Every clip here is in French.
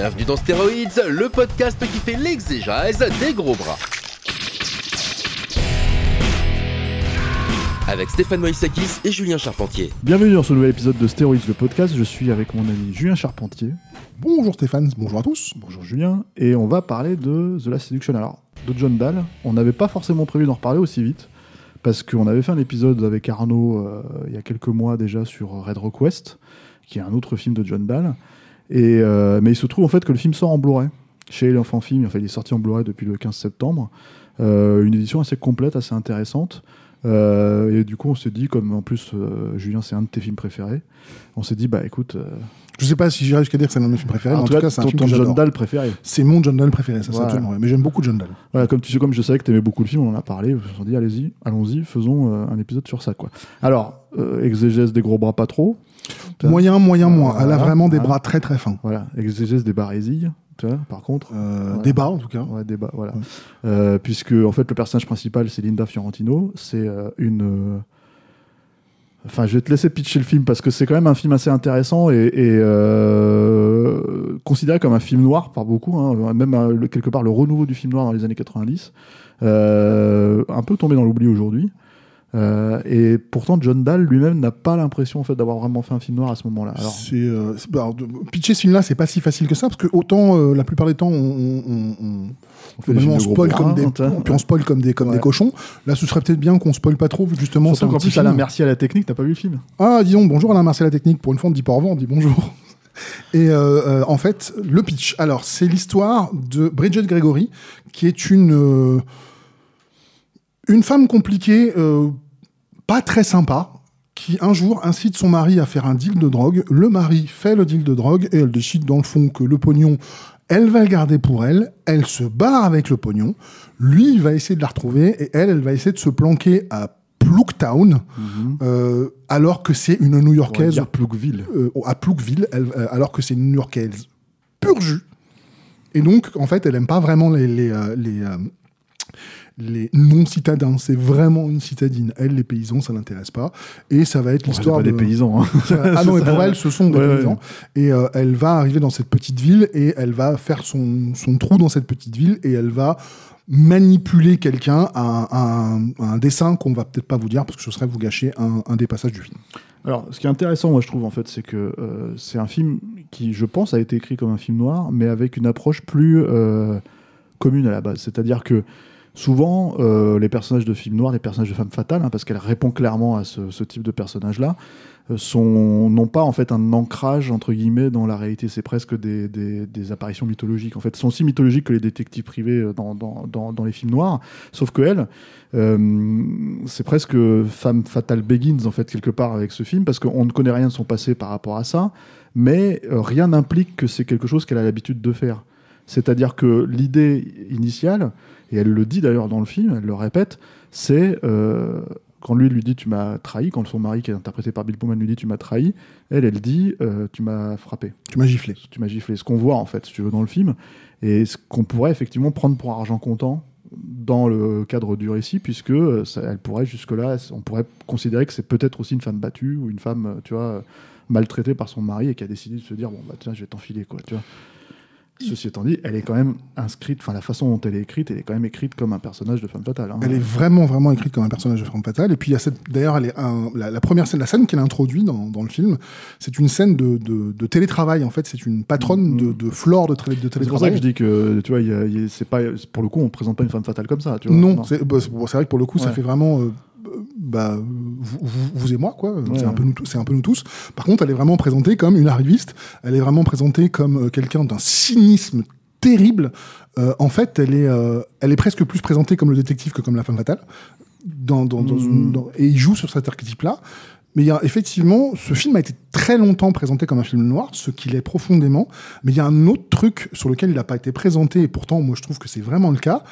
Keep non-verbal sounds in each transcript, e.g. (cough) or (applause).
Bienvenue dans Stéroïdes, le podcast qui fait l'exégèse des gros bras. Avec Stéphane Moïsakis et Julien Charpentier. Bienvenue dans ce nouvel épisode de Stéroïdes, le podcast. Je suis avec mon ami Julien Charpentier. Bonjour Stéphane, bonjour à tous. Bonjour Julien. Et on va parler de The Last Seduction. Alors, de John Dahl. On n'avait pas forcément prévu d'en reparler aussi vite. Parce qu'on avait fait un épisode avec Arnaud euh, il y a quelques mois déjà sur Red Rock West, qui est un autre film de John Dahl. Et, euh, mais il se trouve en fait que le film sort en Blu-ray chez les enfants film. Enfin, il est sorti en Blu-ray depuis le 15 septembre. Euh, une édition assez complète, assez intéressante. Euh, et du coup, on s'est dit, comme en plus euh, Julien, c'est un de tes films préférés, on s'est dit, bah écoute, Je sais pas si j'irai jusqu'à dire que c'est l'un de mes films préférés, mais en tout cas, c'est un ton, film ton que John. Dahl préféré. C'est mon John Dahl préféré, ça c'est Voilà. absolument vrai. Mais j'aime beaucoup John Dahl. Voilà, comme tu sais, comme je savais que tu aimais beaucoup le film, on en a parlé. On s'est dit, allez-y, allons-y, faisons un épisode sur ça, quoi. Alors, exégèse des gros bras pas trop. Moyen, moyen, moins. Elle a vraiment des bras très très fins. Voilà, exégèse des barésilles, par contre. Euh, Ouais. Bas en tout cas. Ouais, débat, voilà. Ouais. Euh, puisque, en fait, le personnage principal, c'est Linda Fiorentino. C'est euh, une. euh, Enfin, je vais te laisser pitcher le film parce que c'est quand même un film assez intéressant et, et, considéré comme un film noir par beaucoup, hein, même quelque part le renouveau du film noir dans les années 90, euh, un peu tombé dans l'oubli aujourd'hui. Euh, et pourtant, John Dahl lui-même n'a pas l'impression en fait d'avoir vraiment fait un film noir à ce moment-là. Alors, C'est, euh, c'est- bah, alors, de- pitcher ce film-là, c'est pas si facile que ça, parce que autant euh, la plupart des temps, on, on, on- on- on fait des spoil comme des, hein, puis on spoil comme des, comme Ouais. des cochons. Là, ce serait peut-être bien qu'on spoil pas trop, justement, Surtout qu'en plus, Alain, film. merci à la technique, t'as pas vu le film Ah, disons bonjour Alain Marcel la technique. Pour une fois, on ne dit pas au revoir, on dit bonjour. (laughs) Et euh, euh, en fait, le pitch. Alors, c'est l'histoire de Bridget Gregory, qui est une euh, une femme compliquée, euh, pas très sympa, qui un jour incite son mari à faire un deal de drogue. Le mari fait le deal de drogue et elle décide dans le fond que le pognon, elle va le garder pour elle. Elle se barre avec le pognon. Lui, il va essayer de la retrouver et elle, elle va essayer de se planquer à Ploughtown, euh, alors que c'est une New-Yorkaise euh, à elle- euh, alors que c'est une New-Yorkaise pur jus. Et donc, en fait, elle aime pas vraiment les, les, les, les non-citadins. C'est vraiment une citadine. Elle, les paysans, ça l'intéresse pas. Et ça va être Bon, l'histoire de... des paysans. hein. (laughs) Ah non, (laughs) ça. pour elle, ce sont des Ouais, ouais. paysans. Et euh, elle va arriver dans cette petite ville et elle va faire son, son trou dans cette petite ville et elle va manipuler quelqu'un à, un- à un dessin qu'on va peut-être pas vous dire parce que ce serait vous gâcher un, un des passages du film. Alors, ce qui est intéressant, moi, je trouve, en fait, c'est que euh, c'est un film qui, je pense, a été écrit comme un film noir, mais avec une approche plus euh, commune à la base. C'est-à-dire que souvent, euh, les personnages de films noirs, les personnages de femmes fatales, hein, parce qu'elle répond clairement à ce, type de personnage-là, euh, n'ont pas en fait un ancrage entre guillemets dans la réalité. C'est presque des, apparitions mythologiques. En fait, sont aussi mythologiques que les détectives privés euh, dans, les films noirs. Sauf que elle, c'est presque femme fatale Begins en fait quelque part avec ce film parce qu'on ne connaît rien de son passé par rapport à ça, mais rien n'implique que c'est quelque chose qu'elle a l'habitude de faire. C'est-à-dire que l'idée initiale, et elle le dit d'ailleurs dans le film, elle le répète, c'est euh, quand lui lui dit tu m'as trahi, quand son mari qui est interprété par Bill Pullman lui dit tu m'as trahi, elle elle dit euh, tu m'as frappé, Tu m'as giflé. tu m'as giflé. Ce qu'on voit en fait, si tu veux, dans le film, et ce qu'on pourrait effectivement prendre pour argent comptant dans le cadre du récit, puisque euh, ça- elle pourrait jusque-là, on pourrait considérer que c'est peut-être aussi une femme battue ou une femme, tu vois, maltraitée par son mari et qui a décidé de se dire bon bah tiens je vais t'enfiler quoi, tu vois. Ceci étant dit, elle est quand même inscrite, enfin la façon dont elle est écrite, elle est quand même écrite comme un personnage de femme fatale. hein. Elle est vraiment, vraiment écrite comme un personnage de femme fatale. Et puis, il y a cette, d'ailleurs, elle est un- la, la première scène, la scène qu'elle introduit dans, dans le film, c'est une scène de, de, de télétravail. En fait, c'est une patronne de, de flore de, de C'est pour ça que télétravail. je dis que, tu vois, y a- y a- c'est pas, pour le coup, on présente pas une femme fatale comme ça. Tu vois. Non, c'est bah, c'est- bon, c'est vrai que pour le coup, ça fait vraiment. euh, bah, vous, vous- vous et moi, quoi. c'est un peu nous un peu nous tous. Par contre, elle est vraiment présentée comme une arriviste. Elle est vraiment présentée comme euh, quelqu'un d'un cynisme terrible. Euh, en fait, elle est, euh, elle est presque plus présentée comme le détective que comme la femme fatale. dans, dans, dans une- dans- et il joue sur cet archétype-là. Mais il y a effectivement, ce film a été très longtemps présenté comme un film noir, ce qu'il est profondément. Mais il y a un autre truc sur lequel il n'a pas été présenté, et pourtant, moi, je trouve que c'est vraiment le cas.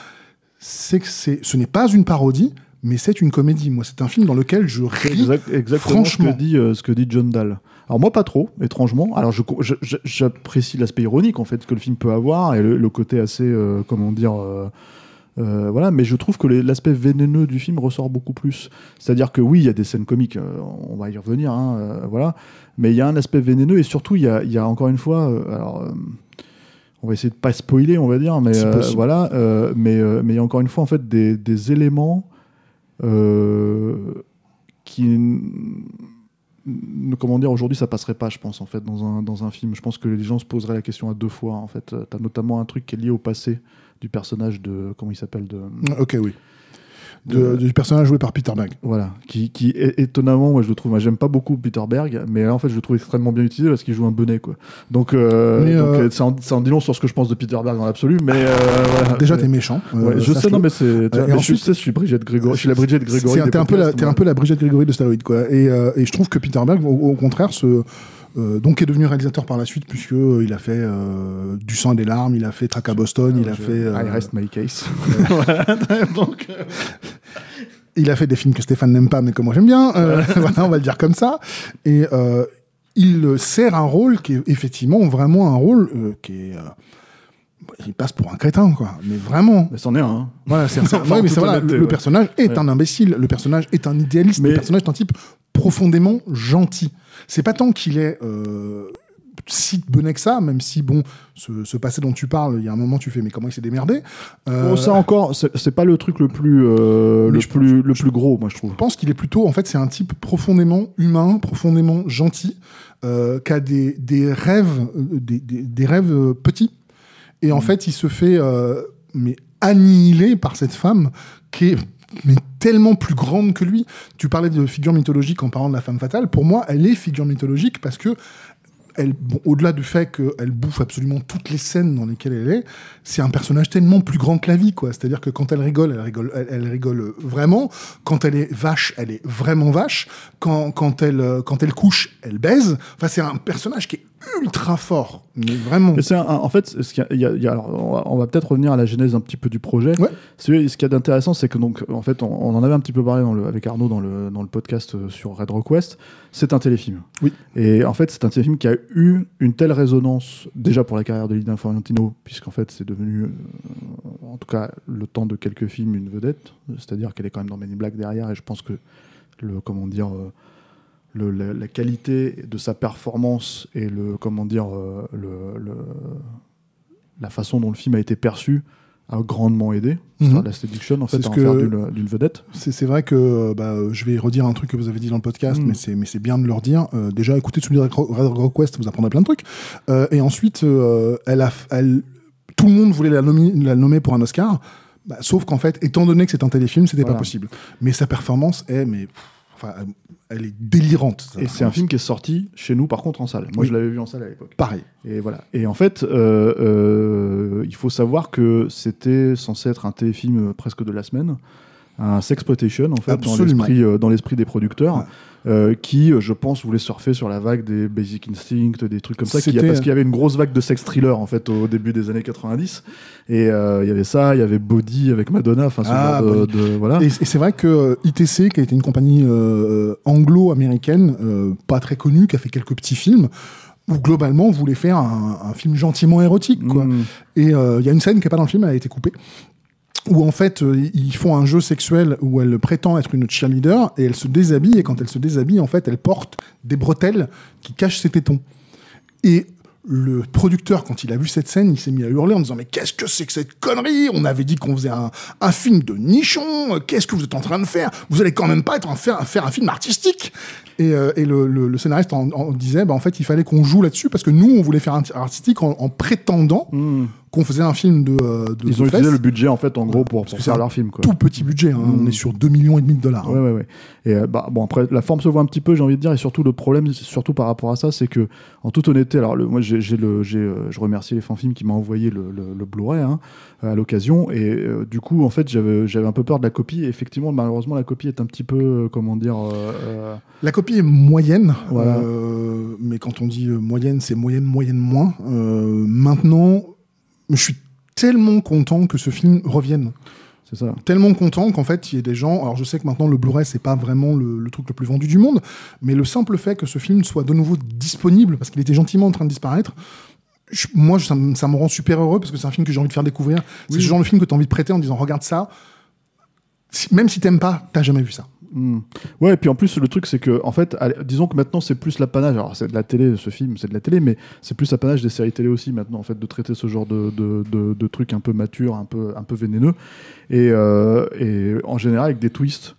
C'est que c'est, ce n'est pas une parodie, mais c'est une comédie. Moi, c'est un film dans lequel je ris. exact- exactement franchement. ce que, dit, euh, ce que dit John Dahl. Alors moi pas trop, étrangement. Alors j'apprécie l'aspect ironique en fait que le film peut avoir et le, le côté assez, euh, comment dire, euh, voilà. Mais je trouve que l'aspect vénéneux du film ressort beaucoup plus. C'est-à-dire que oui, il y a des scènes comiques, on va y revenir, hein, voilà. Mais il y a un aspect vénéneux et surtout il y a, il y a encore une fois, alors. on va essayer de pas spoiler, on va dire, mais euh, voilà. euh, mais euh, mais il y a encore une fois en fait des, des éléments qui n- n- comment dire aujourd'hui ça passerait pas je pense en fait dans un, dans un film je pense que les gens se poseraient la question à deux fois en fait tu as notamment un truc qui est lié au passé du personnage de comment il s'appelle de Ok, oui. De- du personnage joué par Peter Berg. voilà qui, qui est étonnamment moi je le trouve moi j'aime pas beaucoup Peter Berg mais là en fait je le trouve extrêmement bien utilisé parce qu'il joue un bonnet quoi donc, euh, euh, euh, ça, en, en dit long sur ce que je pense de Peter Berg dans l'absolu mais euh, voilà. Déjà, Mais- t'es méchant. Ouais, je sais, non, mais c'est. je, suis- je suis Brigitte Grégory. Je suis la Brigitte Grégory. T'es un, peu la- un peu la Brigitte Grégory de Stéroïde, quoi. Et, euh, et je trouve que Peter Berg, au contraire, se, euh, donc est devenu réalisateur par la suite, puisque euh, il a fait euh, Du sang et des larmes, il a fait Track à Boston, il a Je- fait, euh, I rest my case. (laughs) Voilà, (laughs) donc, il a fait des films que Stéphane n'aime pas, mais que moi j'aime bien. (laughs) Voilà, on va le dire comme ça. Et il sert un rôle qui est effectivement vraiment un rôle qui est. il passe pour un crétin, quoi. Mais vraiment. mais c'en est un. hein. Voilà, c'est, Enfin, ouais, mais c'est, voilà, le, le ouais. personnage est Ouais. un imbécile, le personnage est un idéaliste, Mais- le personnage est un type profondément gentil. C'est pas tant qu'il est euh, si bonnet que ça, même si, bon, ce, ce passé dont tu parles, il y a un moment, tu fais, mais comment il s'est démerdé Euh, Bon, ça encore, c'est pas le truc le plus, euh, le plus, le plus gros, moi je trouve. Je pense qu'il est plutôt, en fait, c'est un type profondément humain, profondément gentil, euh, qui a des, des rêves, euh, des, des- des rêves euh, petits. Et en fait, il se fait euh, mais annihiler par cette femme qui est mais tellement plus grande que lui. Tu parlais de figure mythologique en parlant de la femme fatale. Pour moi, elle est figure mythologique parce que au-delà du fait qu'elle bouffe absolument toutes les scènes dans lesquelles elle est, c'est un personnage tellement plus grand que la vie, quoi. C'est-à-dire que quand elle rigole, elle rigole, elle, rigole vraiment. Quand elle est vache, elle est vraiment vache. Quand, quand elle, quand elle couche, elle baise. Enfin, c'est un personnage qui est ultra fort, mais vraiment. Un- un- en fait, ce qu'il y a- y a- il y a- alors, on va, peut-être revenir à la genèse un petit peu du projet. Ouais. Ce qu'il y a d'intéressant, c'est que donc, en fait, on, on en avait un petit peu parlé dans le- avec Arnaud dans le, dans le podcast euh, sur Red Rock West. C'est un téléfilm. Oui. Et en fait, c'est un téléfilm qui a eu une telle résonance déjà pour la carrière de Lina Fiorentino, puisqu'en fait, c'est devenu, euh, en tout cas, le temps de quelques films, une vedette. C'est-à-dire qu'elle est quand même dans Men in Black derrière, et je pense que le, comment dire. euh, le- la, la qualité de sa performance et le comment dire euh, le, le- la façon dont le film a été perçu a grandement aidé Mhm. la séduction en fait C'est ce à en que- faire d'une vedette C'est vrai que bah, je vais redire un truc que vous avez dit dans le podcast, Mm. mais c'est bien de le redire. Euh, déjà, écoutez Rock West, vous apprendrez plein de trucs. Euh, et ensuite, euh, elle a, elle, tout le monde voulait la, nomi- la nommer pour un Oscar, bah, sauf qu'en fait, étant donné que c'est un téléfilm, c'était Voilà. pas possible. Mais sa performance est, mais enfin, elle- est délirante. et c'est un film qui est sorti chez nous par contre en salle moi Oui. je l'avais vu en salle à l'époque pareil. et voilà et en fait euh, euh, il faut savoir que c'était censé être un téléfilm presque de la semaine un sexploitation en fait dans l'esprit euh, des producteurs. Euh, qui euh, je pense voulaient surfer sur la vague des Basic Instinct des trucs comme ça qui- parce qu'il y avait une grosse vague de sex thriller en fait au début des années 90 et euh, il y avait ça il y avait Body avec Madonna enfin ce Ah, genre de, Body. de- voilà Et, et c'est vrai que euh, ITC, qui a été une compagnie euh, anglo-américaine, euh, pas très connue, qui a fait quelques petits films, où globalement voulait faire un, un film gentiment érotique. Quoi. Mm. Et euh, il y a une scène qui n'est pas dans le film, elle a été coupée. Où en fait, euh, ils font un jeu sexuel où elle prétend être une cheerleader et elle se déshabille. Et quand elle se déshabille, en fait, elle porte des bretelles qui cachent ses tétons. Et le producteur, quand il a vu cette scène, il s'est mis à hurler en disant Mais qu'est-ce que c'est que cette connerie? On avait dit qu'on faisait un, film de nichon. Qu'est-ce que vous êtes en train de faire? Vous allez quand même pas être en faire, un film artistique. Et, euh, le, scénariste en, disait bah, En fait, il fallait qu'on joue là-dessus parce que nous, on voulait faire un artistique en, en prétendant Mm. Qu'on faisait un film de. euh, de Ils de ont utilisé le budget en fait en gros pour, faire leur film quoi. Tout petit budget, hein. Mm. on est sur 2 millions et demi de dollars. hein. Ouais, ouais, ouais. Et euh, bah, bon, après, la forme se voit un petit peu, j'ai envie de dire, et surtout le problème, surtout par rapport à ça, c'est que, en toute honnêteté, alors le, moi, j'ai, le, j'ai, euh, je remercie les fanfilms qui m'ont envoyé le, le, le Blu-ray hein, à l'occasion, et euh, du coup, en fait, j'avais, j'avais un peu peur de la copie. Et effectivement, malheureusement, la copie est un petit peu, comment dire, La copie est moyenne, Voilà. mais quand on dit moyenne, c'est moyenne, moyenne, moins. Maintenant, je suis tellement content que ce film revienne. c'est ça. Tellement content qu'en fait, il y ait des gens. Alors, je sais que maintenant, le Blu-ray, c'est pas vraiment le, le truc le plus vendu du monde, mais le simple fait que ce film soit de nouveau disponible, parce qu'il était gentiment en train de disparaître, je- moi, ça, me- ça me rend super heureux parce que c'est un film que j'ai envie de faire découvrir. C'est ce genre de film que tu as envie de prêter en disant regarde ça. Si- même si t'aimes pas, t'as jamais vu ça. Hmm. Ouais, et puis en plus, le truc, c'est que, en fait, allez, disons que maintenant, c'est plus l'apanage. Alors, c'est de la télé, ce film, c'est de la télé, mais c'est plus l'apanage des séries télé aussi, maintenant, en fait, de traiter ce genre de, de, de- de trucs un peu matures, un peu, un peu vénéneux. Et, euh, et en général, avec des twists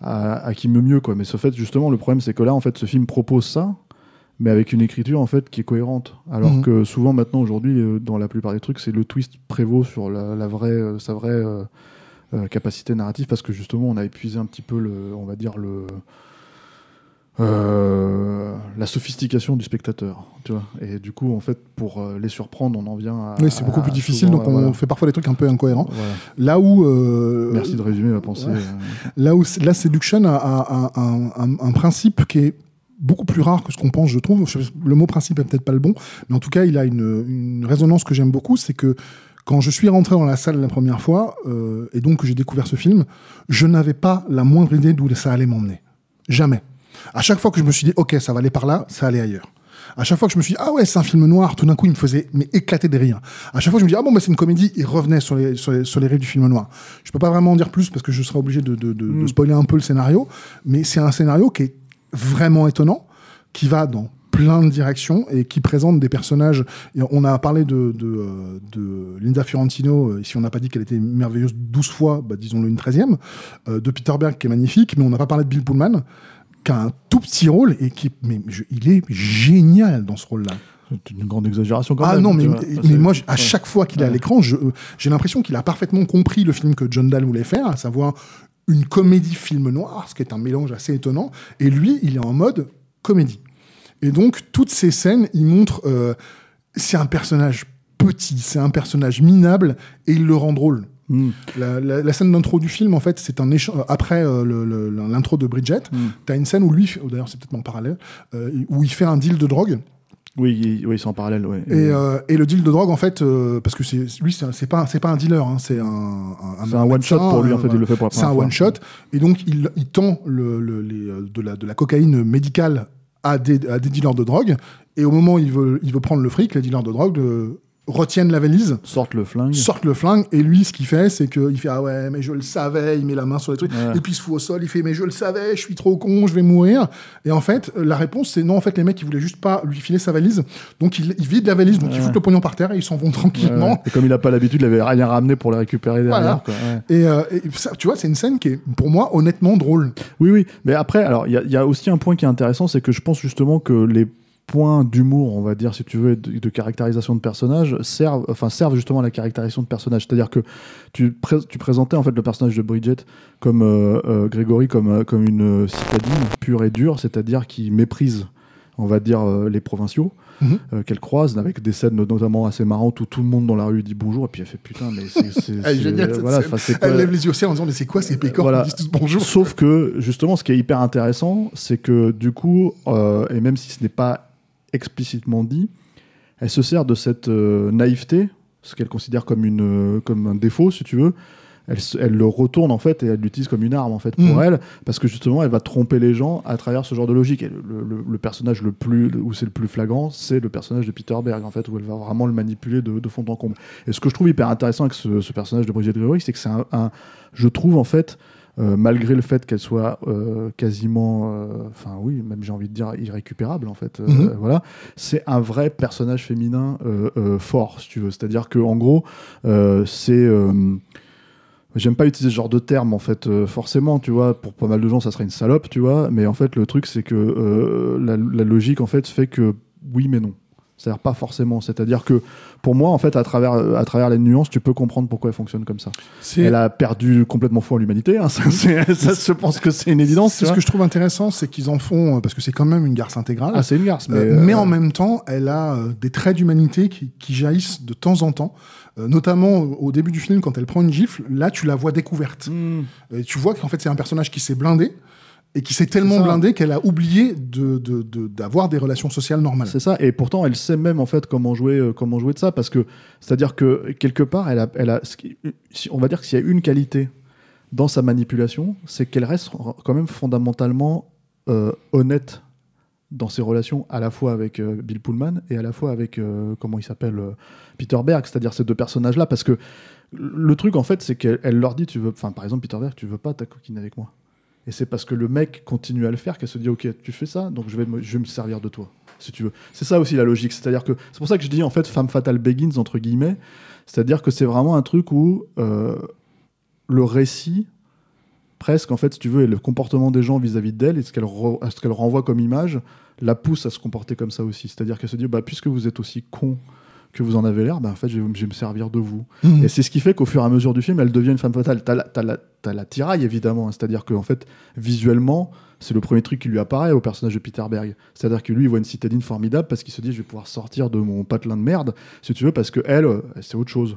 à, à qui me mieux, quoi. Mais ce fait, justement, le problème, c'est que là, en fait, ce film propose ça, mais avec une écriture, en fait, qui est cohérente. Alors Mhm. que souvent, maintenant, aujourd'hui, euh, dans la plupart des trucs, c'est le twist prévaut sur la, la vraie, euh, sa vraie. euh, capacité narrative parce que justement on a épuisé un petit peu le on va dire le euh, la sophistication du spectateur tu vois et du coup en fait pour euh, les surprendre on en vient à Oui, c'est beaucoup plus difficile, souvent, donc on voilà. fait parfois des trucs un peu incohérents. Voilà. Là où. euh, merci de résumer ma pensée ouais. euh. Là où la Seduction a, a- a un, un- un principe qui est beaucoup plus rare que ce qu'on pense, je trouve. Le mot principe est peut-être pas le bon, mais en tout cas, il a une, une résonance que j'aime beaucoup, c'est que quand je suis rentré dans la salle la première fois, euh, et donc j'ai découvert ce film, je n'avais pas la moindre idée d'où ça allait m'emmener. Jamais. À chaque fois que je me suis dit, ok, ça va aller par là, ça allait ailleurs. À chaque fois que je me suis dit, ah ouais, c'est un film noir, tout d'un coup, il me faisait mais éclater de rire. À chaque fois, je me dis, ah bon, bah, c'est une comédie, il revenait sur les, sur, les, sur les rives du film noir. Je peux pas vraiment en dire plus parce que je serais obligé de, de, de- de spoiler un peu le scénario, mais c'est un scénario qui est vraiment étonnant, qui va dans plein de directions et qui présente des personnages. Et on a parlé de, de, euh, de Linda Fiorentino, euh, si on n'a pas dit qu'elle était merveilleuse 12 fois, bah, disons-le une 13e, euh, de Peter Berg qui est magnifique, mais on n'a pas parlé de Bill Pullman, qui a un tout petit rôle et qui mais je- il est génial dans ce rôle-là. c'est une grande exagération quand Ah même non, mais, moi, à chaque fois qu'il est à l'écran, j'ai l'impression qu'il a parfaitement compris le film que John Dahl voulait faire, à savoir une comédie film noir, ce qui est un mélange assez étonnant. Et lui, il est en mode comédie. Et donc, toutes ces scènes, il montre. euh, c'est un personnage petit, c'est un personnage minable, et il le rend drôle. Hmm. La, la- la scène d'intro du film, en fait, c'est un échange. Après euh, le- le- l'intro de Bridget, Mm. t'as une scène où lui, oh, d'ailleurs, c'est peut-être en parallèle, euh, où il fait un deal de drogue. oui il- oui c'est en parallèle ouais. Et, euh, et le deal de drogue, en fait, euh, parce que c'est lui, c'est pas, c'est pas un dealer, hein, c'est un, un, c'est un one shot pour lui en fait il le fait pour C'est un one shot. Et donc, il, il tend le, le- les, euh, de, la, de la cocaïne médicale à des, dealers de drogue. Et au moment où il veut, il veut prendre le fric, les dealers de drogue euh, retiennent la valise, sortent le flingue sortent le flingue. Et lui, ce qu'il fait, c'est qu'il fait Ah ouais, mais je le savais. Il met la main sur les trucs. Ouais. Et puis il se fout au sol. Il fait Mais je le savais, je suis trop con, je vais mourir. Et en fait, euh, la réponse, c'est non. En fait, les mecs, ils voulaient juste pas lui filer sa valise. Donc, il, il vide la valise. Donc, ils foutent le pognon par terre et ils s'en vont tranquillement. ouais. et comme il a pas l'habitude il avait rien ramené pour le récupérer derrière Voilà. quoi, ouais. Et, euh, et ça, tu vois, c'est une scène qui est, pour moi, honnêtement drôle. Oui, oui. Mais après, alors, il y, a- il y a aussi un point qui est intéressant, c'est que je pense justement que les points d'humour, on va dire, si tu veux, et de, de caractérisation de personnages, servent, enfin, servent justement à la caractérisation de personnages. C'est-à-dire que tu, pré- tu présentais en fait le personnage de Bridget comme euh, euh, Grégory comme, euh, comme une citadine pure et dure, c'est-à-dire qui méprise, on va dire, les provinciaux. Mhm. euh, qu'elle croise avec des scènes notamment assez marrantes où tout le monde dans la rue dit bonjour et puis elle fait putain mais c'est (laughs) Elle voilà, Elle lève les yeux au ciel en disant Mais c'est quoi ces pécores Voilà. qui disent tous bonjour? Sauf que, justement, ce qui est hyper intéressant, c'est que, du coup, euh, et même si ce n'est pas explicitement dit, elle se sert de cette euh, naïveté, ce qu'elle considère comme, une, euh, comme un défaut, si tu veux. Elle, elle le retourne en fait et elle l'utilise comme une arme en fait pour Mhm. elle parce que justement elle va tromper les gens à travers ce genre de logique et le, le- le personnage le plus où c'est le plus flagrant c'est le personnage de Peter Berg en fait où elle va vraiment le manipuler de, de fond en comble et ce que je trouve hyper intéressant avec ce, ce personnage de Bridget Gregory c'est que c'est un, un- je trouve en fait euh, malgré le fait qu'elle soit euh, quasiment, euh, enfin oui, même j'ai envie de dire irrécupérable en fait, Mhm. voilà, c'est un vrai personnage féminin fort, si tu veux. C'est-à-dire que en gros, c'est, j'aime pas utiliser ce genre de terme en fait, euh, forcément, tu vois, pour pas mal de gens ça serait une salope, tu vois, mais en fait le truc c'est que euh, la, la logique en fait fait que oui mais non. C'est-à-dire pas forcément. C'est-à-dire que pour moi, en fait, à travers, à travers les nuances, tu peux comprendre pourquoi elle fonctionne comme ça. Elle a perdu complètement foi en l'humanité. hein. Ça, (laughs) ça, je pense que c'est une évidence. C'est ce que je trouve intéressant, c'est qu'ils en font, euh, parce que c'est quand même une garce intégrale. Ah, c'est une garce. Mais, Euh, mais euh, en même temps, elle a des traits d'humanité qui, qui jaillissent de temps en temps. Euh, notamment au début du film, quand elle prend une gifle, là tu la vois découverte. hmm, Et tu vois qu'en fait c'est un personnage qui s'est blindé et qui s'est tellement ça. blindé qu'elle a oublié de- de- de- d'avoir des relations sociales normales. C'est ça, et pourtant elle sait même en fait comment jouer, euh, comment jouer de ça, parce que c'est-à-dire que quelque part, elle a, elle a, ce qui- si- on va dire que s'il y a une qualité dans sa manipulation, c'est qu'elle reste quand même fondamentalement euh, honnête dans ses relations à la fois avec euh, Bill Pullman et à la fois avec euh, comment il s'appelle euh, Peter Berg, c'est-à-dire ces deux personnages-là, parce que le truc en fait, c'est qu'elle elle leur dit, tu veux, enfin par exemple Peter Berg, tu veux pas ta coquine avec moi. Et c'est parce que le mec continue à le faire qu'elle se dit ok tu fais ça donc je vais me, je vais me servir de toi si tu veux. C'est ça aussi la logique, c'est-à-dire que c'est pour ça que je dis en fait femme fatale begins entre guillemets, c'est-à-dire que c'est vraiment un truc où euh, le récit presque en fait si tu veux et le comportement des gens vis-à-vis d'elle et ce qu'elle ce qu'elle renvoie comme image la pousse à se comporter comme ça aussi, c'est-à-dire qu'elle se dit bah puisque vous êtes aussi con que vous en avez l'air, bah, en fait je vais, je vais me servir de vous. Mhm. Et c'est ce qui fait qu'au fur et à mesure du film, elle devient une femme fatale. T'as la, t'as la, t'as la tiraille, évidemment. hein. C'est-à-dire qu'en fait, visuellement, c'est le premier truc qui lui apparaît au personnage de Peter Berg. C'est-à-dire que lui, il voit une citadine formidable parce qu'il se dit, je vais pouvoir sortir de mon patelin de merde, si tu veux, parce que elle, euh, c'est autre chose.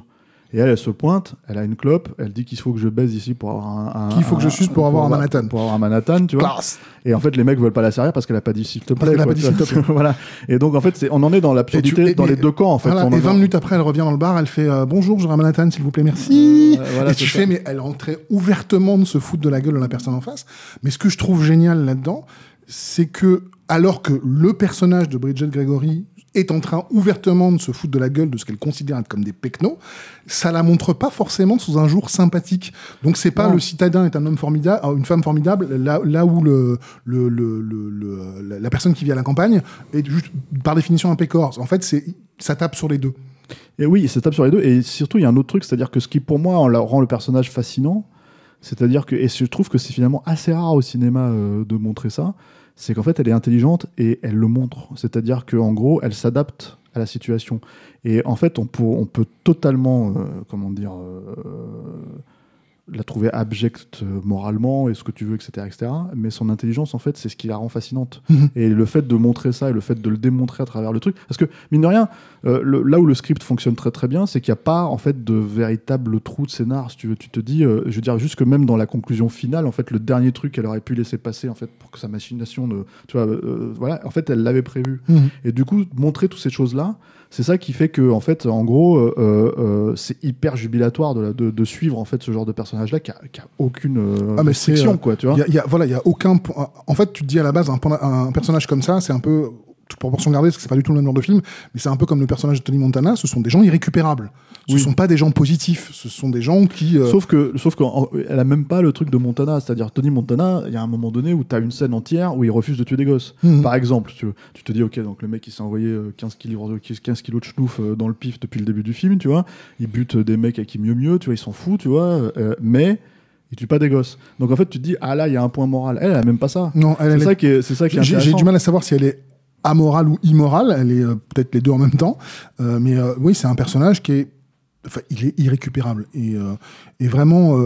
Et elle, elle se pointe, elle a une clope, elle dit qu'il faut que je baise ici pour avoir un. un- Qu'il faut que je suce pour avoir un Manhattan. Pour avoir un Manhattan, tu vois. Et en fait, les mecs veulent pas la servir parce qu'elle a pas dit s'il te plaît. qu'elle a pas dit tu vois. s'il te plaît. (laughs) voilà. Et donc, en fait, on en est dans l'absurdité dans les deux camps, en fait. Voilà, et en 20 est- minutes après, elle revient dans le bar, elle fait euh, Bonjour, j'aurais un Manhattan, s'il vous plaît, merci. Euh, voilà, et tu fais, mais elle rentrait ouvertement de se foutre de la gueule de la personne en face. Mais ce que je trouve génial là-dedans, c'est que, alors que le personnage de Bridget Gregory est en train ouvertement de se foutre de la gueule de ce qu'elle considère être comme des pecnos, ça la montre pas forcément sous un jour sympathique. Donc c'est pas Non. le citadin est un homme formidable, euh, une femme formidable, là, là où le, le, le- le- la- personne qui vit à la campagne est juste par définition un pécor. En fait, c'est ça tape sur les deux. Et oui, ça tape sur les deux. Et surtout, il y a un autre truc, c'est-à-dire que ce qui, pour moi, rend le personnage fascinant, c'est-à-dire que, et je trouve que c'est finalement assez rare au cinéma euh, de montrer ça, c'est qu'en fait, elle est intelligente et elle le montre. C'est-à-dire qu'en gros, elle s'adapte à la situation. Et en fait, on peut, totalement, euh, comment dire, euh, la trouver abjecte euh, moralement et ce que tu veux, etc., etc. Mais son intelligence, en fait, c'est ce qui la rend fascinante. Mhm. Et le fait de montrer ça et le fait de le démontrer à travers le truc, parce que mine de rien, euh, le- là où le script fonctionne très très bien, c'est qu'il n'y a pas en fait de véritable trou de scénar. Si tu veux, tu te dis, euh, je veux dire juste que même dans la conclusion finale, en fait, le dernier truc qu'elle aurait pu laisser passer, en fait, pour que sa machination ne, tu vois, euh, voilà, en fait, elle l'avait prévu. Mhm. Et du coup, montrer toutes ces choses-là, c'est ça qui fait que, en fait, en gros, euh, euh, c'est hyper jubilatoire de, la- de, de suivre en fait ce genre de personnage-là qui a, qui a aucune euh, Ah, mais euh, quoi, tu vois. Il y a, il y a- voilà, il y a aucun. En fait, tu te dis à la base un personnage comme ça, c'est un peu toute proportion gardée, parce que c'est pas du tout le même genre de film, mais c'est un peu comme le personnage de Tony Montana. Ce sont des gens irrécupérables. Ce Oui. sont pas des gens positifs. Ce sont des gens qui. euh, Sauf que, sauf qu'elle a même pas le truc de Montana, c'est-à-dire Tony Montana. Il y a un moment donné où tu as une scène entière où il refuse de tuer des gosses. Mhm. Par exemple, tu, tu te dis ok, donc le mec il s'est envoyé euh, 15 kilos de 15 kilos de schnouf euh, dans le pif depuis le début du film, tu vois. Il bute des mecs à qui mieux mieux, tu vois, il s'en fout, tu vois. euh, mais il tue pas des gosses. Donc en fait, tu te dis ah là, il y a un point moral. Elle, elle a même pas ça. Non, elle, C'est elle est- ça qui est, c'est ça qui est J'ai du mal à savoir si elle est amorale ou immorale. Elle est euh, peut-être les deux en même temps. Euh, mais euh, oui, c'est un personnage qui est. Enfin, il est irrécupérable. Et, et vraiment,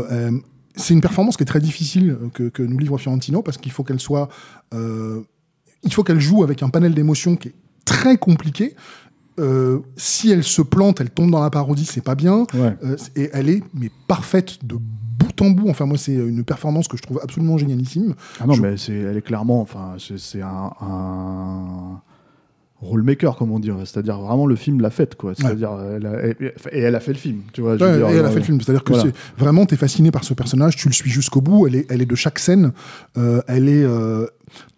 c'est une performance qui est très difficile que, que nous livre Fiorentino parce qu'il faut qu'elle soit. il faut qu'elle joue avec un panel d'émotions qui est très compliqué. Euh, si elle se plante, elle tombe dans la parodie, c'est pas bien. Ouais. Euh, et elle est mais parfaite de bout. Enfin, moi, c'est une performance que je trouve absolument génialissime. Ah non, Je- mais c'est, elle est clairement, enfin, c'est, un, un role maker, comme on dit. C'est-à-dire vraiment le film l'a fait, quoi. C'est-à-dire, elle a- et, et elle a fait le film, tu vois. je veux Ouais, dire, et elle a euh, fait le film. C'est-à-dire que voilà. c'est vraiment, t'es fasciné par ce personnage, tu le suis jusqu'au bout. Elle est, elle est de chaque scène. Euh, elle est euh,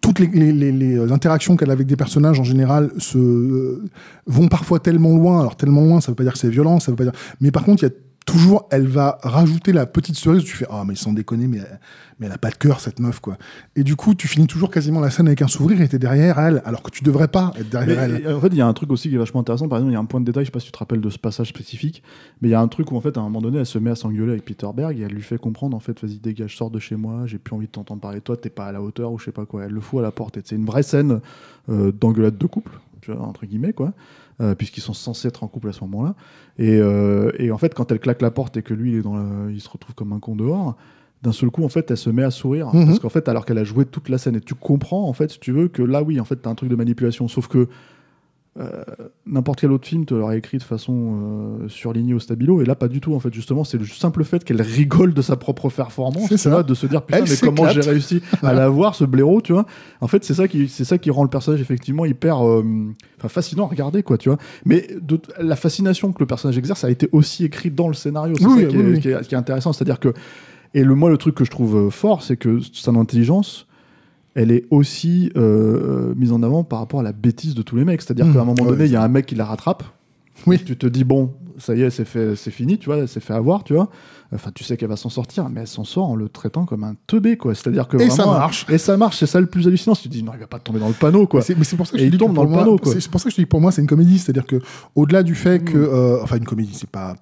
toutes les, les- les- les interactions qu'elle a avec des personnages en général se euh, vont parfois tellement loin. Alors tellement loin, ça veut pas dire que c'est violent, ça veut pas dire. Mais par contre, il y a toujours, elle va rajouter la petite cerise. Où tu fais ah mais sans déconner, mais elle, mais elle a pas de cœur cette meuf quoi. Et du coup, tu finis toujours quasiment la scène avec un sourire et t'es derrière elle, alors que tu devrais pas être derrière Mais, elle. en fait, il y a un truc aussi qui est vachement intéressant. Par exemple, il y a un point de détail, je sais pas si tu te rappelles de ce passage spécifique, mais il y a un truc où, en fait, à un moment donné, elle se met à s'engueuler avec Peter Berg et elle lui fait comprendre, en fait, vas-y, dégage, sors de chez moi, j'ai plus envie de t'entendre parler de toi, t'es pas à la hauteur ou je sais pas quoi. Elle le fout à la porte. C'est une vraie scène euh, d'engueulade de couple. tu vois, entre guillemets, quoi, euh, puisqu'ils sont censés être en couple à ce moment-là. Et, euh, et en fait, quand elle claque la porte et que lui, il, est dans la- il se retrouve comme un con dehors, d'un seul coup, en fait, elle se met à sourire. Mhm. Parce qu'en fait, alors qu'elle a joué toute la scène, et tu comprends, en fait, si tu veux, que là, oui, en fait, t'as un truc de manipulation. Sauf que euh, n'importe quel autre film te l'aurait écrit de façon euh, surlignée au stabilo, et là, pas du tout, en fait. Justement, c'est le simple fait qu'elle rigole de sa propre performance, C'est tu vois, de se dire, putain, Elle mais comment j'ai réussi à l'avoir, ce blaireau, tu vois. En fait, c'est ça qui, c'est ça qui rend le personnage effectivement hyper, euh, fascinant à regarder, quoi, tu vois. Mais de- la fascination que le personnage exerce a été aussi écrite dans le scénario. C'est Oui, ça qui, est, oui. qui est- qui est intéressant, c'est-à-dire que, et le moi, le truc que je trouve euh, fort, c'est que son intelligence. Elle est aussi euh, mise en avant par rapport à la bêtise de tous les mecs. C'est-à-dire Mmh. qu'à un moment donné, il y a un mec qui la rattrape. Oui. Tu te dis, bon, ça y est, c'est fait, c'est fini, tu vois, elle s'est fait avoir, tu vois. Enfin, tu sais qu'elle va s'en sortir, mais elle s'en sort en le traitant comme un teubé, quoi. C'est-à-dire que Et ça marche. Et ça marche, c'est ça le plus hallucinant. Tu te dis, non, il va pas tomber dans le panneau, quoi. Mais c'est- pour ça que Et je il dis tombe dans le panneau, quoi. C'est pour ça que je dis que pour moi c'est une comédie, c'est-à-dire que au-delà du fait que, Mm. euh, enfin une comédie, c'est pas,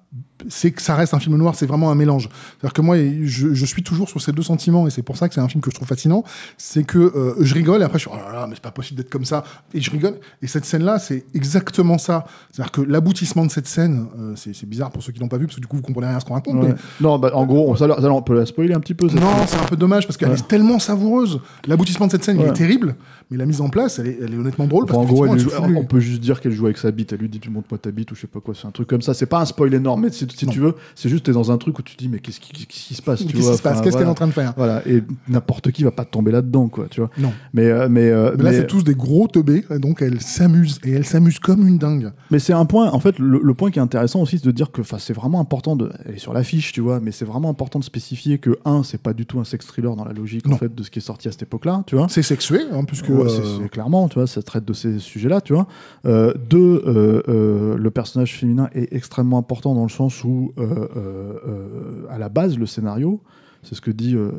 c'est que ça reste un film noir, c'est vraiment un mélange. C'est-à-dire que moi, je, je suis toujours sur ces deux sentiments et c'est pour ça que c'est un film que je trouve fascinant. C'est que euh, je rigole et après je suis oh là là, mais c'est pas possible d'être comme ça et je rigole. Et cette scène-là, c'est exactement ça. C'est-à-dire que l'aboutissement de cette scène, euh, c'est bizarre pour ceux qui l'ont pas vu parce que du coup vous comprenez rien à ce qu'on raconte. Ouais. mais Non, bah, en gros, on, ça, ça, on peut la spoiler un petit peu. non, c'est un peu dommage parce qu'elle Ouais. est tellement savoureuse. L'aboutissement de cette scène, il est terrible, mais la mise en place, elle est, elle est honnêtement drôle. Parce en gros, elle elle on peut juste dire qu'elle joue avec sa bite. Elle lui dit, tu montes moi ta bite ou je sais pas quoi. C'est un truc comme ça. C'est pas un spoil énorme, mais si, tu veux, c'est juste t'es dans un truc où tu te dis, mais qu'est-ce qui, se passe Qu'est-ce vois qui se passe? Enfin, Qu'est-ce qu'elle est en train de faire? Voilà, et n'importe qui va pas tomber là-dedans, quoi, tu vois. Non. Mais, euh, mais, euh, Mais là, c'est tous des gros teubés, donc elle s'amuse, et elle s'amuse comme une dingue. Mais c'est un point, en fait, le, le point qui est intéressant aussi, c'est de dire que c'est vraiment important de. Elle est sur l'affiche, tu vois, mais c'est vraiment important de spécifier que, un, c'est pas du tout un sex thriller dans la logique, en fait, de ce qui est sorti à cette époque-là, tu vois. C'est sexué, hein, puisque... Ouais, c'est- euh, clairement, tu vois, ça traite de ces sujets-là, tu vois. Euh, deux, euh, euh, le personnage féminin est extrêmement important dans le sens où, euh, euh, euh, à la base, le scénario, c'est ce que dit, euh,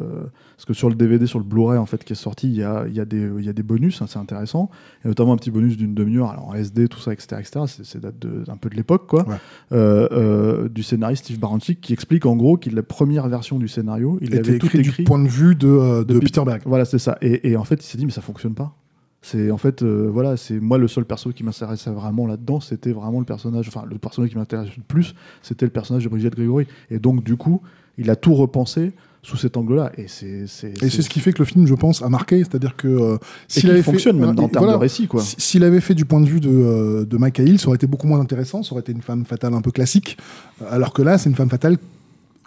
parce que sur le DVD, sur le Blu-ray en fait qui est sorti, il y a, il y a des, il y a des bonus, hein, c'est intéressant, et notamment un petit bonus d'une demi-heure, alors en SD, tout ça, etc., etc. C'est, date de, un peu de l'époque, quoi. Ouais. Euh, euh, du scénariste Steve Baranchik qui explique en gros qu'il la première version du scénario, il était avait tout écrit, du point de vue de, euh, de de Peter Berg. Voilà, c'est ça. Et, et en fait, il s'est dit, mais ça fonctionne pas. C'est en fait, euh, voilà, c'est moi le seul perso qui m'intéressait vraiment là-dedans, c'était vraiment le personnage, enfin le personnage qui m'intéressait le plus, c'était le personnage de Brigitte Grégory. Et donc du coup, il a tout repensé sous cet angle-là. Et c'est ce qui fait que le film, je pense, a marqué, c'est-à-dire que euh, s'il avait fonctionne fait, même en termes voilà, de récit, quoi. S'il avait fait du point de vue de, euh, de Hill, ça aurait été beaucoup moins intéressant, ça aurait été une femme fatale un peu classique, euh, alors que là, c'est une femme fatale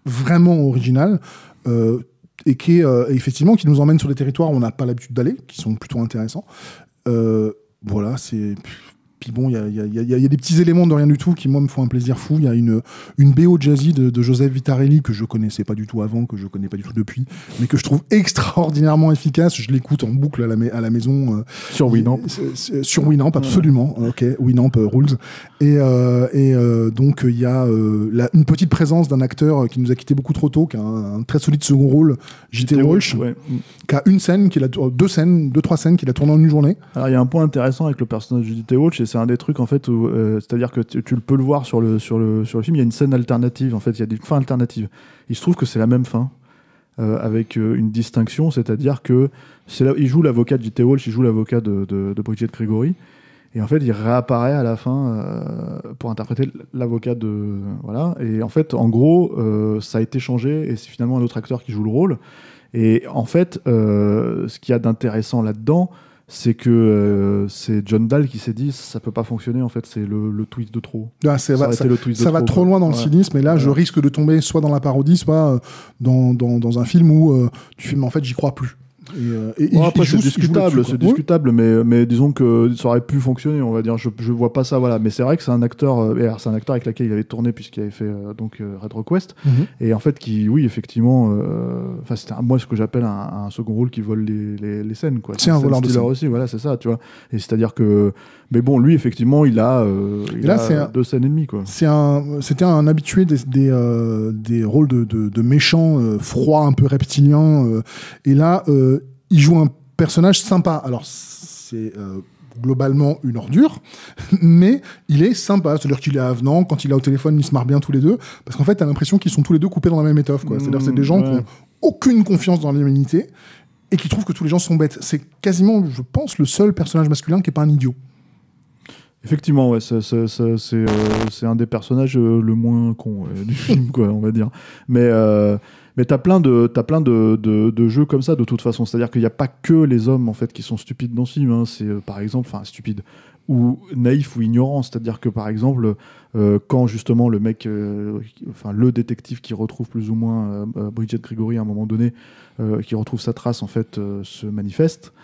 vraiment originale. euh, et qui est effectivement qui nous emmène sur des territoires où on n'a pas l'habitude d'aller, qui sont plutôt intéressants. Voilà, c'est. Puis bon, il y a, il y a- il y a- il y a des petits éléments de rien du tout qui, moi, me font un plaisir fou. Il y a une, une BO jazzy de, de Joseph Vitarelli que je connaissais pas du tout avant, que je connais pas du tout depuis, mais que je trouve extraordinairement efficace. Je l'écoute en boucle à la, ma- à la maison. euh, Sur Winamp. Sur Winamp, absolument. Ok, Winamp euh, rules. Et, euh, et donc, il y a la- une petite présence d'un acteur qui nous a quitté beaucoup trop tôt, qui a un, un très solide second rôle, J.T. Walsh, ouais. qui a une scène, qu'il a, deux scènes, deux, trois scènes qu'il a tournées en une journée. Alors il y a un point intéressant avec le personnage de J.T. Walsh et c'est un des trucs en fait euh, c'est-à-dire que tu, tu peux le voir sur le sur le sur le film, il y a une scène alternative en fait, il y a des fins alternatives. Il se trouve que c'est la même fin euh, avec euh, une distinction, c'est-à-dire que c'est là, il joue l'avocat de J.T. Walsh, il joue l'avocat de, de, de. Et en fait, il réapparaît à la fin pour interpréter l'avocat de voilà. Et en fait, en gros, ça a été changé et c'est finalement un autre acteur qui joue le rôle. Et en fait, ce qu'il y a d'intéressant là-dedans, c'est que euh, c'est John Dahl qui s'est dit ça peut pas fonctionner. En fait, c'est le, le twist de trop. Ah, Ça va- aurait ça, été le twist de ça va trop, loin dans le cynisme, et là, je risque de tomber soit dans la parodie, soit euh, dans, dans, dans un film où euh, tu fais, mais en fait, j'y crois plus. Et, euh, et Bon, il- après, c'est discutable, c'est discutable, mais, mais disons que ça aurait pu fonctionner, on va dire. Je, je vois pas ça, voilà. Mais c'est vrai que c'est un acteur, euh, et c'est un acteur avec lequel il avait tourné puisqu'il avait fait euh, donc euh, Red Request, Mhm. et en fait qui, oui, effectivement, euh, enfin c'était moi ce que j'appelle un, un second rôle qui vole les, les, les scènes, quoi. C'est un voleur de scène. aussi, voilà, c'est ça, tu vois. Et c'est-à-dire que, mais bon, lui, effectivement, il a, euh, il là, a un- deux scènes et demie, quoi. C'est un, c'était un habitué des, des, euh, des rôles de, de, de méchants euh, froids, un peu reptiliens. euh, et là, il joue un personnage sympa. Alors, c'est globalement une ordure, (laughs) mais il est sympa. C'est-à-dire qu'il est avenant. Quand il est au téléphone, ils se marrent bien tous les deux. Parce qu'en fait, t'as l'impression qu'ils sont tous les deux coupés dans la même étoffe. quoi. C'est-à-dire que c'est des gens Mmh, ouais. qui ont aucune confiance dans l'humanité et qui trouvent que tous les gens sont bêtes. C'est quasiment, je pense, le seul personnage masculin qui est pas un idiot. Effectivement, ouais, euh, c'est un des personnages euh, le moins con du (laughs) film, quoi, on va dire. Mais, euh, mais t'as plein, de, t'as plein de, de, jeux comme ça, de toute façon. C'est-à-dire qu'il n'y a pas que les hommes, en fait, qui sont stupides dans ce film. hein. C'est, par exemple, enfin, stupides, ou naïfs ou ignorants. C'est-à-dire que, par exemple, quand justement le mec, enfin, le détective qui retrouve plus ou moins Bridget Gregory à un moment donné, qui retrouve sa trace, en fait, se manifeste.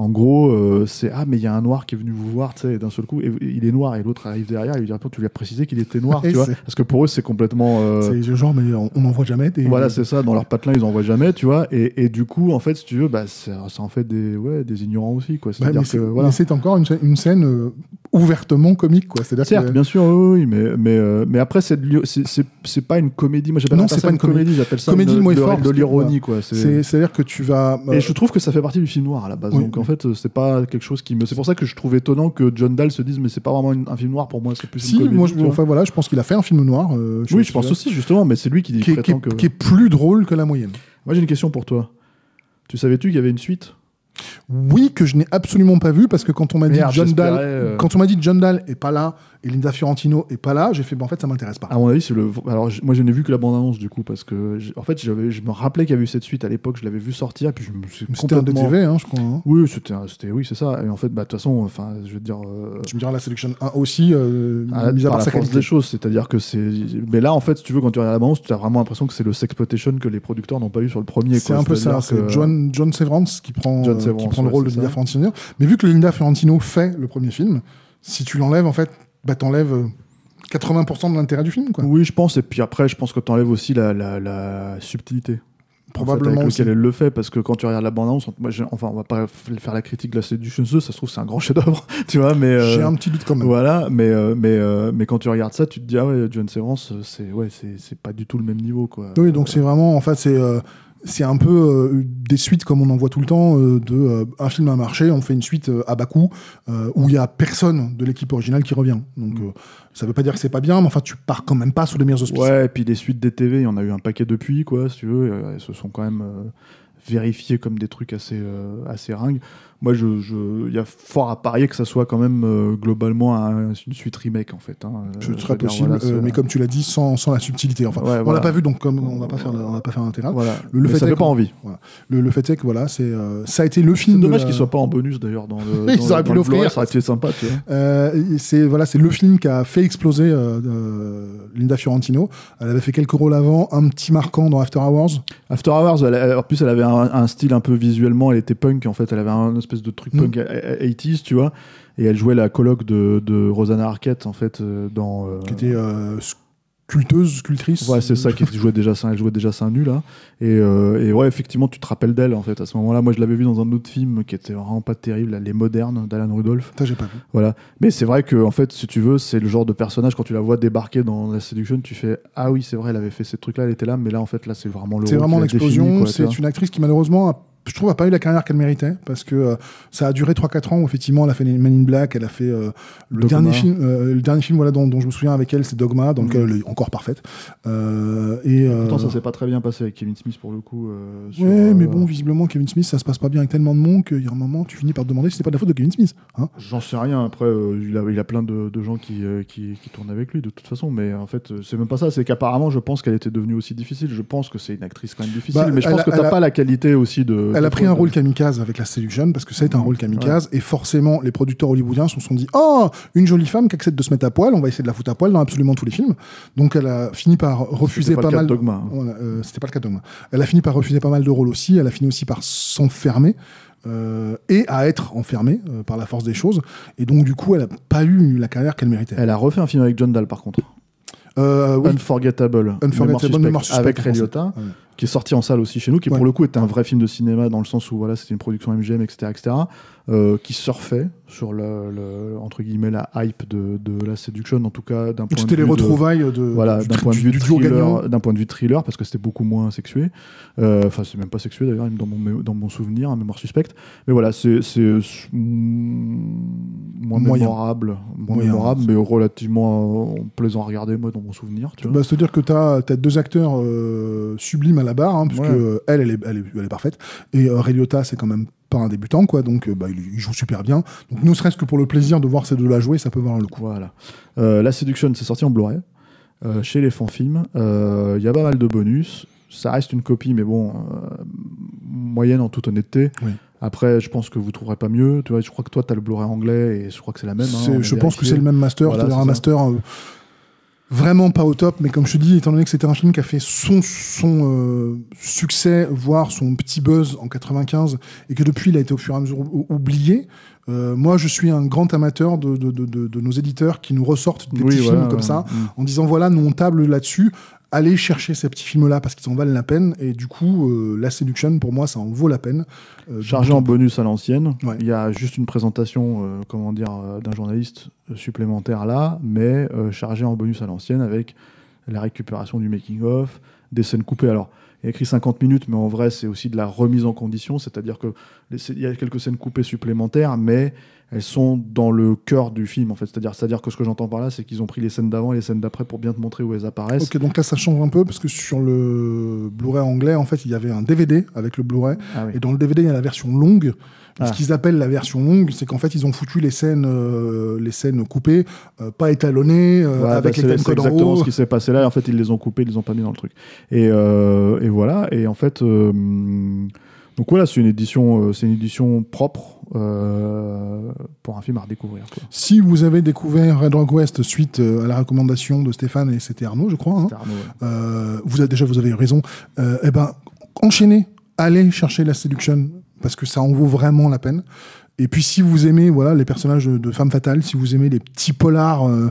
En gros, euh, c'est ah mais il y a un noir qui est venu vous voir, tu sais, d'un seul coup, et, il est noir et l'autre arrive derrière, et lui dit attends, tu lui as précisé qu'il était noir, tu vois, c'est- parce que pour eux c'est complètement euh, C'est genre, mais on n'en voit jamais. des- voilà, c'est ça, dans leur patelin ils en voient jamais, tu vois, et, et du coup en fait si tu veux, bah c'est c'est en fait des ouais des ignorants aussi quoi, c'est-à-dire c'est voilà. mais c'est encore une, scène- une scène euh, ouvertement comique, quoi. C'est-à-dire Certes, que- bien sûr, oui, oui, mais, mais, euh, mais après, c'est c'est- c'est c'est pas une comédie. Moi, j'appelle Non, ça c'est pas une comédie. j'appelle ça Comédie, une- de, de l'ironie, quoi. c'est- c'est- C'est-à-dire que tu vas. Et je trouve que ça fait partie du film noir à la base. Donc fait, euh, c'est pas quelque chose qui me. C'est pour ça que je trouve étonnant que John Dahl se dise, mais c'est pas vraiment une- un film noir pour moi, c'est plus si, une comédie. moi, je, enfin voilà, je pense qu'il a fait un film noir. euh, oui, je pense aussi, justement, mais c'est lui qui, dit Qui est, qui prétend est- que. qui est plus drôle que la moyenne. Moi, j'ai une question pour toi. Tu savais-tu qu'il y avait une suite? Oui, que je n'ai absolument pas vu parce que quand on m'a dit John Dahl, euh, quand on m'a dit John Dahl est pas là et Linda Fiorentino est pas là, j'ai fait, bah, en fait, ça m'intéresse pas. À mon avis, c'est le. Alors, moi, je n'ai vu que la bande-annonce du coup, parce que, en fait, j'avais, je me rappelais qu'il y avait eu cette suite à l'époque, je l'avais vu sortir, et puis je me suis C'était un complètement. DTV, hein, je crois. hein. Oui, c'était, un- c'était, oui, c'est ça. Et en fait, bah, de toute façon, enfin, je veux dire. euh, Tu me diras la Selection 1 aussi, euh, à- mis à par part la force des choses, c'est-à-dire que c'est. Mais là, en fait, si tu veux, quand tu regardes la bande, tu as vraiment l'impression que c'est le sexploitation que les producteurs n'ont pas eu sur le premier. C'est quoi. un peu ça, c'est que- John, John Severance qui prend, John qui prend le rôle de Linda. Fiorentino. Mais vu que Linda Fiorentino fait le premier film, si tu l'enlèves, en fait, bah, t'enlèves euh, 80% de l'intérêt du film, quoi. Oui, je pense. Et puis après, je pense que tu enlèves aussi la, la, la subtilité. Probablement en fait, elle le fait, parce que quand tu regardes la bande-annonce, moi, j'ai- enfin, on va pas faire la critique de la Seduction 2, ça se trouve, c'est un grand chef-d'œuvre, (laughs) tu vois, mais. euh, J'ai un petit doute quand même. Voilà, mais, euh, mais, euh, mais quand tu regardes ça, tu te dis, ah ouais, John Severance, euh, c'est ouais, c'est pas du tout le même niveau, quoi. Oui, donc c'est vraiment, en fait, c'est euh, c'est un peu euh, des suites comme on en voit tout le temps euh, de euh, un film a marché, on fait une suite à bas coût où il y a personne de l'équipe originale qui revient. Donc euh, ça veut pas dire que c'est pas bien, mais enfin tu pars quand même pas sous les meilleurs auspices. Ouais, et puis les suites des TV, il y en a eu un paquet depuis, quoi, si tu veux. Elles se sont quand même vérifiées comme des trucs assez, assez ringues. Moi, je, je- il y a fort à parier que ça soit quand même euh, globalement un- une suite remake, en fait. hein. Euh, C'est très dire, possible, voilà, mais comme tu l'as dit, sans, sans la subtilité. Enfin, Ouais, on voilà. l'a pas vu, donc comme on va pas faire, on va pas faire l'intégral. Voilà. Le- le fait ça fait pas envie. Le, le fait est que voilà, c'est euh, ça a été le film. de dommage la- qu'il soit pas en bonus d'ailleurs dans le. (laughs) Ils auraient pu le l'offrir. Ça aurait été sympa. Euh, c'est voilà, c'est le film qui a fait exploser Linda Fiorentino. Elle avait fait quelques rôles avant, un petit marquant dans After Hours. After Hours, elle- en plus, elle avait un, un style un peu visuellement, elle était punk en fait, elle avait un espèce de truc Mm. punk 80s, tu vois, et elle jouait la coloc de, de Rosanna Arquette en fait euh, dans. euh, qui était euh, sculpteuse, sculptrice. Ouais, c'est ça qui jouait déjà ça, elle jouait déjà ça nu là. Et, euh, et ouais, effectivement, tu te rappelles d'elle en fait à ce moment-là. Moi, je l'avais vu dans un autre film qui était vraiment pas terrible, là, Les Modernes d'Alan Rudolph. J'ai pas vu. Voilà. Mais c'est vrai que, en fait, si tu veux, c'est le genre de personnage, quand tu la vois débarquer dans la séduction, tu fais Ah oui, c'est vrai, elle avait fait ces trucs-là, elle était là, mais là, en fait, là, c'est vraiment le. C'est vraiment l'explosion. C'est une actrice qui malheureusement, a- je trouve, a pas eu la carrière qu'elle méritait parce que euh, ça a duré 3-4 ans où effectivement elle a fait Men in Black, elle a fait euh, le Dogma. dernier film, euh, le dernier film voilà dont, dont je me souviens avec elle, c'est Dogma, donc Mhm. elle est encore parfaite. Et Pourtant, ça s'est pas très bien passé avec Kevin Smith pour le coup. sur, Ouais, euh, mais bon, visiblement, Kevin Smith, ça se passe pas bien avec tellement de monde qu'il y a un moment, tu finis par te demander si c'est pas de la faute de Kevin Smith. Hein J'en sais rien. Après, il, a, il a plein de, de gens qui, qui, qui tournent avec lui de toute façon. Mais en fait, c'est même pas ça. C'est qu'apparemment, je pense qu'elle était devenue aussi difficile. Je pense que c'est une actrice quand même difficile. Bah, mais je pense a- que t'as a- pas la qualité aussi de. Elle a pris un rôle kamikaze avec la Seduction parce que c'est un rôle kamikaze et forcément les producteurs hollywoodiens se sont dit oh une jolie femme qui accepte de se mettre à poil on va essayer de la foutre à poil dans absolument tous les films donc elle a fini par refuser pas, pas mal de Dogma, hein. Voilà, euh, c'était pas le cas de Dogma elle a fini par refuser pas mal de rôles aussi elle a fini aussi par s'enfermer euh, et à être enfermée euh, par la force des choses et donc du coup elle a pas eu la carrière qu'elle méritait Elle a refait un film avec John Dahl par contre. Euh, oui. Unforgettable. Unforgettable, Mémoire Mémoire suspecte, suspecte avec Ray. Liotta, Ouais. Qui est sorti en salle aussi chez nous, qui Ouais. pour le coup était un vrai film de cinéma dans le sens où voilà, c'était une production MGM, etc., etc., euh, qui surfait sur le, le- entre guillemets la hype de, de la séduction, en tout cas d'un point de c'était les vue de- retrouvailles de, voilà, du, d'un point de vue du thriller, d'un point de vue thriller, parce que c'était beaucoup moins sexué. Euh, Enfin, c'est même pas sexué d'ailleurs, dans mon, dans mon souvenir, un mémoire suspecte. Mais voilà, c'est c'est, mm, moins Moyen. mémorable, moins Moyen, mémorable, c'est- mais relativement euh, plaisant à regarder, moi, dans mon souvenir. Tu. Bah, C'est-à-dire que tu as, deux acteurs euh, sublimes à la barre, hein, puisque Ouais. euh, elle, elle est, elle, est, elle est parfaite, et euh, Ray Liotta, c'est quand même pas un débutant, quoi. Donc, euh, bah, il, joue super bien. Donc, ne serait-ce que pour le plaisir de voir ces deux-là jouer, ça peut valoir le coup. Voilà. Euh, la Séduction, c'est sorti en Blu-ray euh, chez les Film. Euh, Il y a pas mal de bonus. Ça reste une copie, mais bon, moyenne en toute honnêteté. Oui. Après, je pense que vous trouverez pas mieux. Tu vois, je crois que toi, tu as le Blu-ray anglais et je crois que c'est la même. hein, je pense que c'est le même master, Voilà, c'est un ça. master vraiment pas au top, mais comme je te dis, étant donné que c'était un film qui a fait son, son euh, succès, voire son petit buzz en 95, et que depuis il a été au fur et à mesure ou- oublié, euh, moi je suis un grand amateur de, de, de, de- nos éditeurs qui nous ressortent des Oui, petits voilà, films comme ouais. ça, Mm. en disant voilà, nous on table là-dessus. Allez chercher ces petits films-là parce qu'ils en valent la peine. Et du coup, euh, la Seduction, pour moi, ça en vaut la peine. Euh, Chargé en bonus à l'ancienne. Ouais. Il y a juste une présentation, euh, comment dire, d'un journaliste supplémentaire là, mais chargé en bonus à l'ancienne avec la récupération du making of, des scènes coupées. Alors, écrit 50 minutes, mais en vrai, c'est aussi de la remise en condition, c'est-à-dire que les- il y a quelques scènes coupées supplémentaires, mais elles sont dans le cœur du film, en fait. C'est-à-dire, c'est-à-dire que ce que j'entends par là, c'est qu'ils ont pris les scènes d'avant et les scènes d'après pour bien te montrer où elles apparaissent. Ok, donc là, ça change un peu parce que sur le Blu-ray anglais, en fait, il y avait un DVD avec le Blu-ray. Ah oui. Et dans le DVD, il y a la version longue. Ah. Ce qu'ils appellent la version longue, c'est qu'en fait, ils ont foutu les scènes, euh, les scènes coupées, euh, pas étalonnées, euh, Ouais, avec bah, les codes en exactement haut. ce qui s'est passé là. En fait, ils les ont coupés, ils les ont pas mis dans le truc. Et, euh, et voilà. Et en fait, euh, donc voilà, c'est une édition, euh, c'est une édition propre euh, pour un film à redécouvrir. quoi. Si vous avez découvert Red Rock West suite euh, à la recommandation de Stéphane et c'était Arnaud, je crois, hein, Arnaud, ouais. euh, vous avez déjà vous avez raison. Eh ben, enchaînez, allez chercher la séduction parce que ça en vaut vraiment la peine. Et puis si vous aimez voilà les personnages de femmes fatales, si vous aimez les petits polars, euh,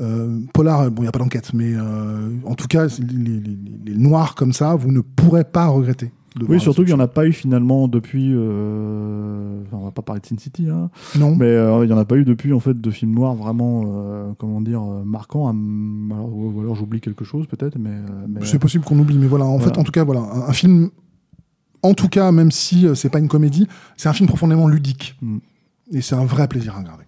euh, polars, bon il y a pas d'enquête, mais euh, en tout cas les, les- les- les noirs comme ça, vous ne pourrez pas regretter. de Oui, surtout qu'il n'y en a pas eu finalement depuis. Enfin, on va pas parler de Sin City, hein, Non. mais il n'y en a pas eu depuis en fait de films noirs vraiment, comment dire, marquants. alors, ou alors j'oublie quelque chose peut-être, mais. mais- C'est possible qu'on oublie, mais voilà. En Voilà. fait, en tout cas, voilà, un, un film. En tout cas, même si euh, c'est pas une comédie, c'est un film profondément ludique. Mm. Et c'est un vrai plaisir à regarder.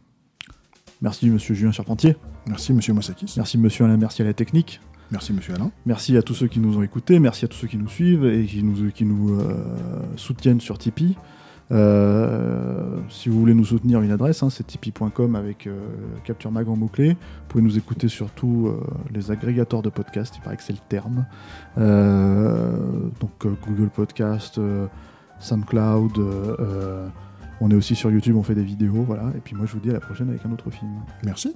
Merci Monsieur Julien Charpentier. Merci, Monsieur Mosakis. Merci Monsieur Alain Mercier à la technique. Merci, Monsieur Alain. Merci à tous ceux qui nous ont écoutés, merci à tous ceux qui nous suivent et qui nous, qui nous euh, soutiennent sur Tipeee. Euh, si vous voulez nous soutenir, une adresse, hein, c'est tipeee.com avec euh, Capture Mag en mots-clés. Vous pouvez nous écouter sur tous euh, les agrégateurs de podcasts, il paraît que c'est le terme. Donc Google Podcast, SoundCloud, on est aussi sur YouTube, on fait des vidéos, voilà. Et puis moi je vous dis à la prochaine avec un autre film. Merci.